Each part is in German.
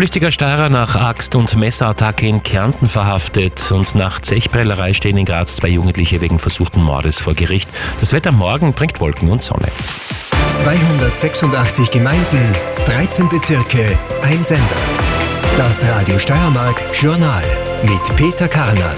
Flüchtiger Steirer nach Axt- und Messerattacke in Kärnten verhaftet und nach Zechprellerei stehen in Graz zwei Jugendliche wegen versuchten Mordes vor Gericht. Das Wetter morgen bringt Wolken und Sonne. 286 Gemeinden, 13 Bezirke, ein Sender. Das Radio Steiermark Journal mit Peter Karner.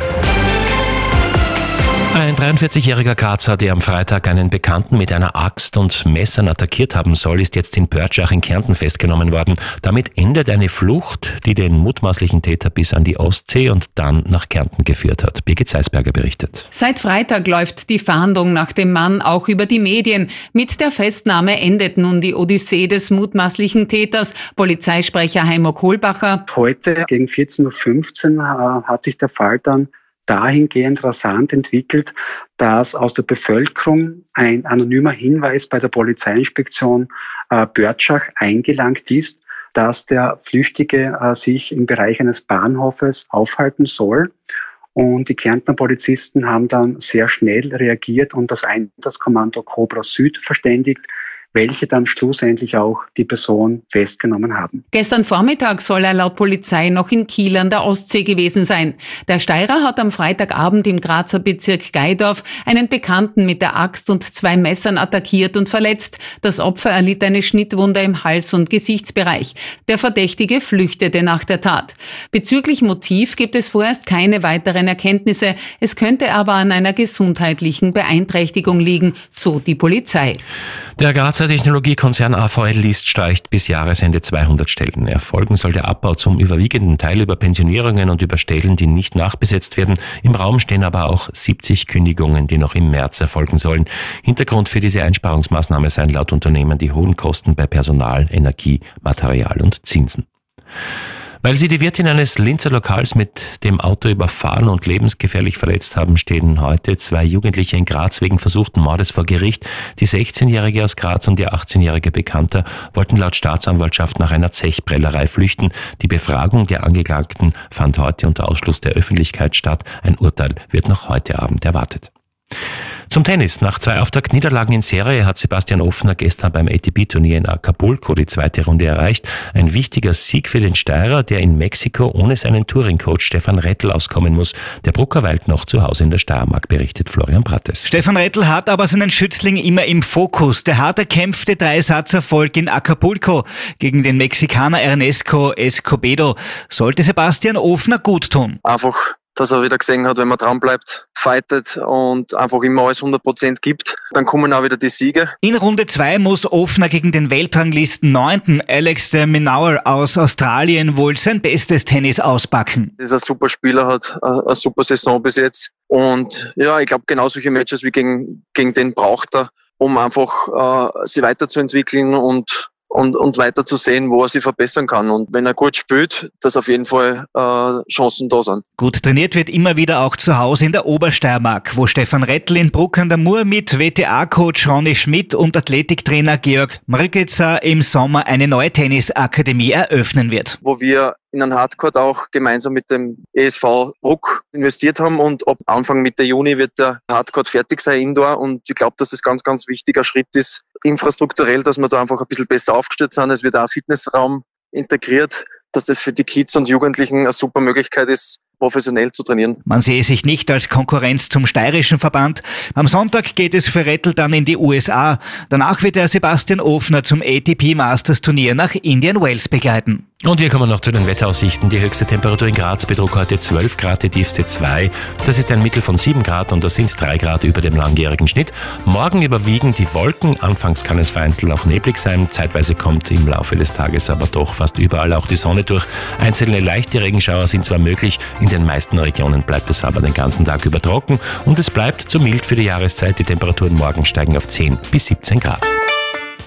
Ein 43-jähriger Grazer, der am Freitag einen Bekannten mit einer Axt und Messern attackiert haben soll, ist jetzt in Pörtschach in Kärnten festgenommen worden. Damit endet eine Flucht, die den mutmaßlichen Täter bis an die Ostsee und dann nach Kärnten geführt hat. Birgit Seisberger berichtet. Seit Freitag läuft die Fahndung nach dem Mann auch über die Medien. Mit der Festnahme endet nun die Odyssee des mutmaßlichen Täters. Polizeisprecher Heimo Kohlbacher. Heute gegen 14.15 Uhr hat sich der Fall dann dahingehend rasant entwickelt, dass aus der Bevölkerung ein anonymer Hinweis bei der Polizeiinspektion äh, Börtschach eingelangt ist, dass der Flüchtige äh, sich im Bereich eines Bahnhofes aufhalten soll. Und die Kärntner Polizisten haben dann sehr schnell reagiert und das Einsatzkommando Cobra Süd verständigt, welche dann schlussendlich auch die Person festgenommen haben. Gestern Vormittag soll er laut Polizei noch in Kiel an der Ostsee gewesen sein. Der Steirer hat am Freitagabend im Grazer Bezirk Geidorf einen Bekannten mit der Axt und zwei Messern attackiert und verletzt. Das Opfer erlitt eine Schnittwunde im Hals- und Gesichtsbereich. Der Verdächtige flüchtete nach der Tat. Bezüglich Motiv gibt es vorerst keine weiteren Erkenntnisse. Es könnte aber an einer gesundheitlichen Beeinträchtigung liegen, so die Polizei. Der Grazer Technologiekonzern AVL List streicht bis Jahresende 200 Stellen. Erfolgen soll der Abbau zum überwiegenden Teil über Pensionierungen und über Stellen, die nicht nachbesetzt werden. Im Raum stehen aber auch 70 Kündigungen, die noch im März erfolgen sollen. Hintergrund für diese Einsparungsmaßnahme seien laut Unternehmen die hohen Kosten bei Personal, Energie, Material und Zinsen. Weil sie die Wirtin eines Linzer Lokals mit dem Auto überfahren und lebensgefährlich verletzt haben, stehen heute zwei Jugendliche in Graz wegen versuchten Mordes vor Gericht. Die 16-Jährige aus Graz und ihr 18-jährige Bekannter wollten laut Staatsanwaltschaft nach einer Zechprellerei flüchten. Die Befragung der Angeklagten fand heute unter Ausschluss der Öffentlichkeit statt. Ein Urteil wird noch heute Abend erwartet. Zum Tennis. Nach zwei Auftaktniederlagen in Serie hat Sebastian Offner gestern beim ATP-Turnier in Acapulco die zweite Runde erreicht. Ein wichtiger Sieg für den Steirer, der in Mexiko ohne seinen Touring-Coach Stefan Rettel auskommen muss. Der Brucker weilt noch zu Hause in der Steiermark, berichtet Florian Prattes. Stefan Rettel hat aber seinen Schützling immer im Fokus. Der hart erkämpfte Dreisatzerfolg in Acapulco gegen den Mexikaner Ernesto Escobedo sollte Sebastian Offner gut tun. Einfach dass er wieder gesehen hat, wenn man dran bleibt, fightet und einfach immer alles 100% gibt, dann kommen auch wieder die Siege. In Runde 2 muss Offner gegen den Weltranglisten 9. Alex de Minaur aus Australien wohl sein bestes Tennis auspacken. Das ist ein super Spieler, hat eine super Saison bis jetzt. Und ja, ich glaube, genau solche Matches wie gegen, gegen den braucht er, um einfach äh, sie weiterzuentwickeln und und, und weiter zu sehen, wo er sich verbessern kann. Und wenn er gut spielt, dass auf jeden Fall äh, Chancen da sind. Gut trainiert wird immer wieder auch zu Hause in der Obersteiermark, wo Stefan Rettl in Bruck an der Mur mit WTA-Coach Ronny Schmidt und Athletiktrainer Georg Mrgitzer im Sommer eine neue Tennisakademie eröffnen wird. Wo wir in einen Hardcore auch gemeinsam mit dem ESV Bruck investiert haben und ab Anfang Mitte Juni wird der Hardcore fertig sein, Indoor. Und ich glaube, dass das ganz, ganz wichtiger Schritt ist, infrastrukturell, dass wir da einfach ein bisschen besser aufgestellt sind. Es wird auch Fitnessraum integriert, dass das für die Kids und Jugendlichen eine super Möglichkeit ist, professionell zu trainieren. Man sehe sich nicht als Konkurrenz zum steirischen Verband. Am Sonntag geht es für Rettel dann in die USA. Danach wird er Sebastian Ofner zum ATP Masters Turnier nach Indian Wells begleiten. Und wir kommen noch zu den Wetteraussichten. Die höchste Temperatur in Graz betrug heute 12 Grad, die tiefste 2. Das ist ein Mittel von 7 Grad und das sind 3 Grad über dem langjährigen Schnitt. Morgen überwiegen die Wolken. Anfangs kann es vereinzelt auch neblig sein. Zeitweise kommt im Laufe des Tages aber doch fast überall auch die Sonne durch. Einzelne leichte Regenschauer sind zwar möglich, in den meisten Regionen bleibt es aber den ganzen Tag über trocken und es bleibt zu mild für die Jahreszeit. Die Temperaturen morgen steigen auf 10 bis 17 Grad.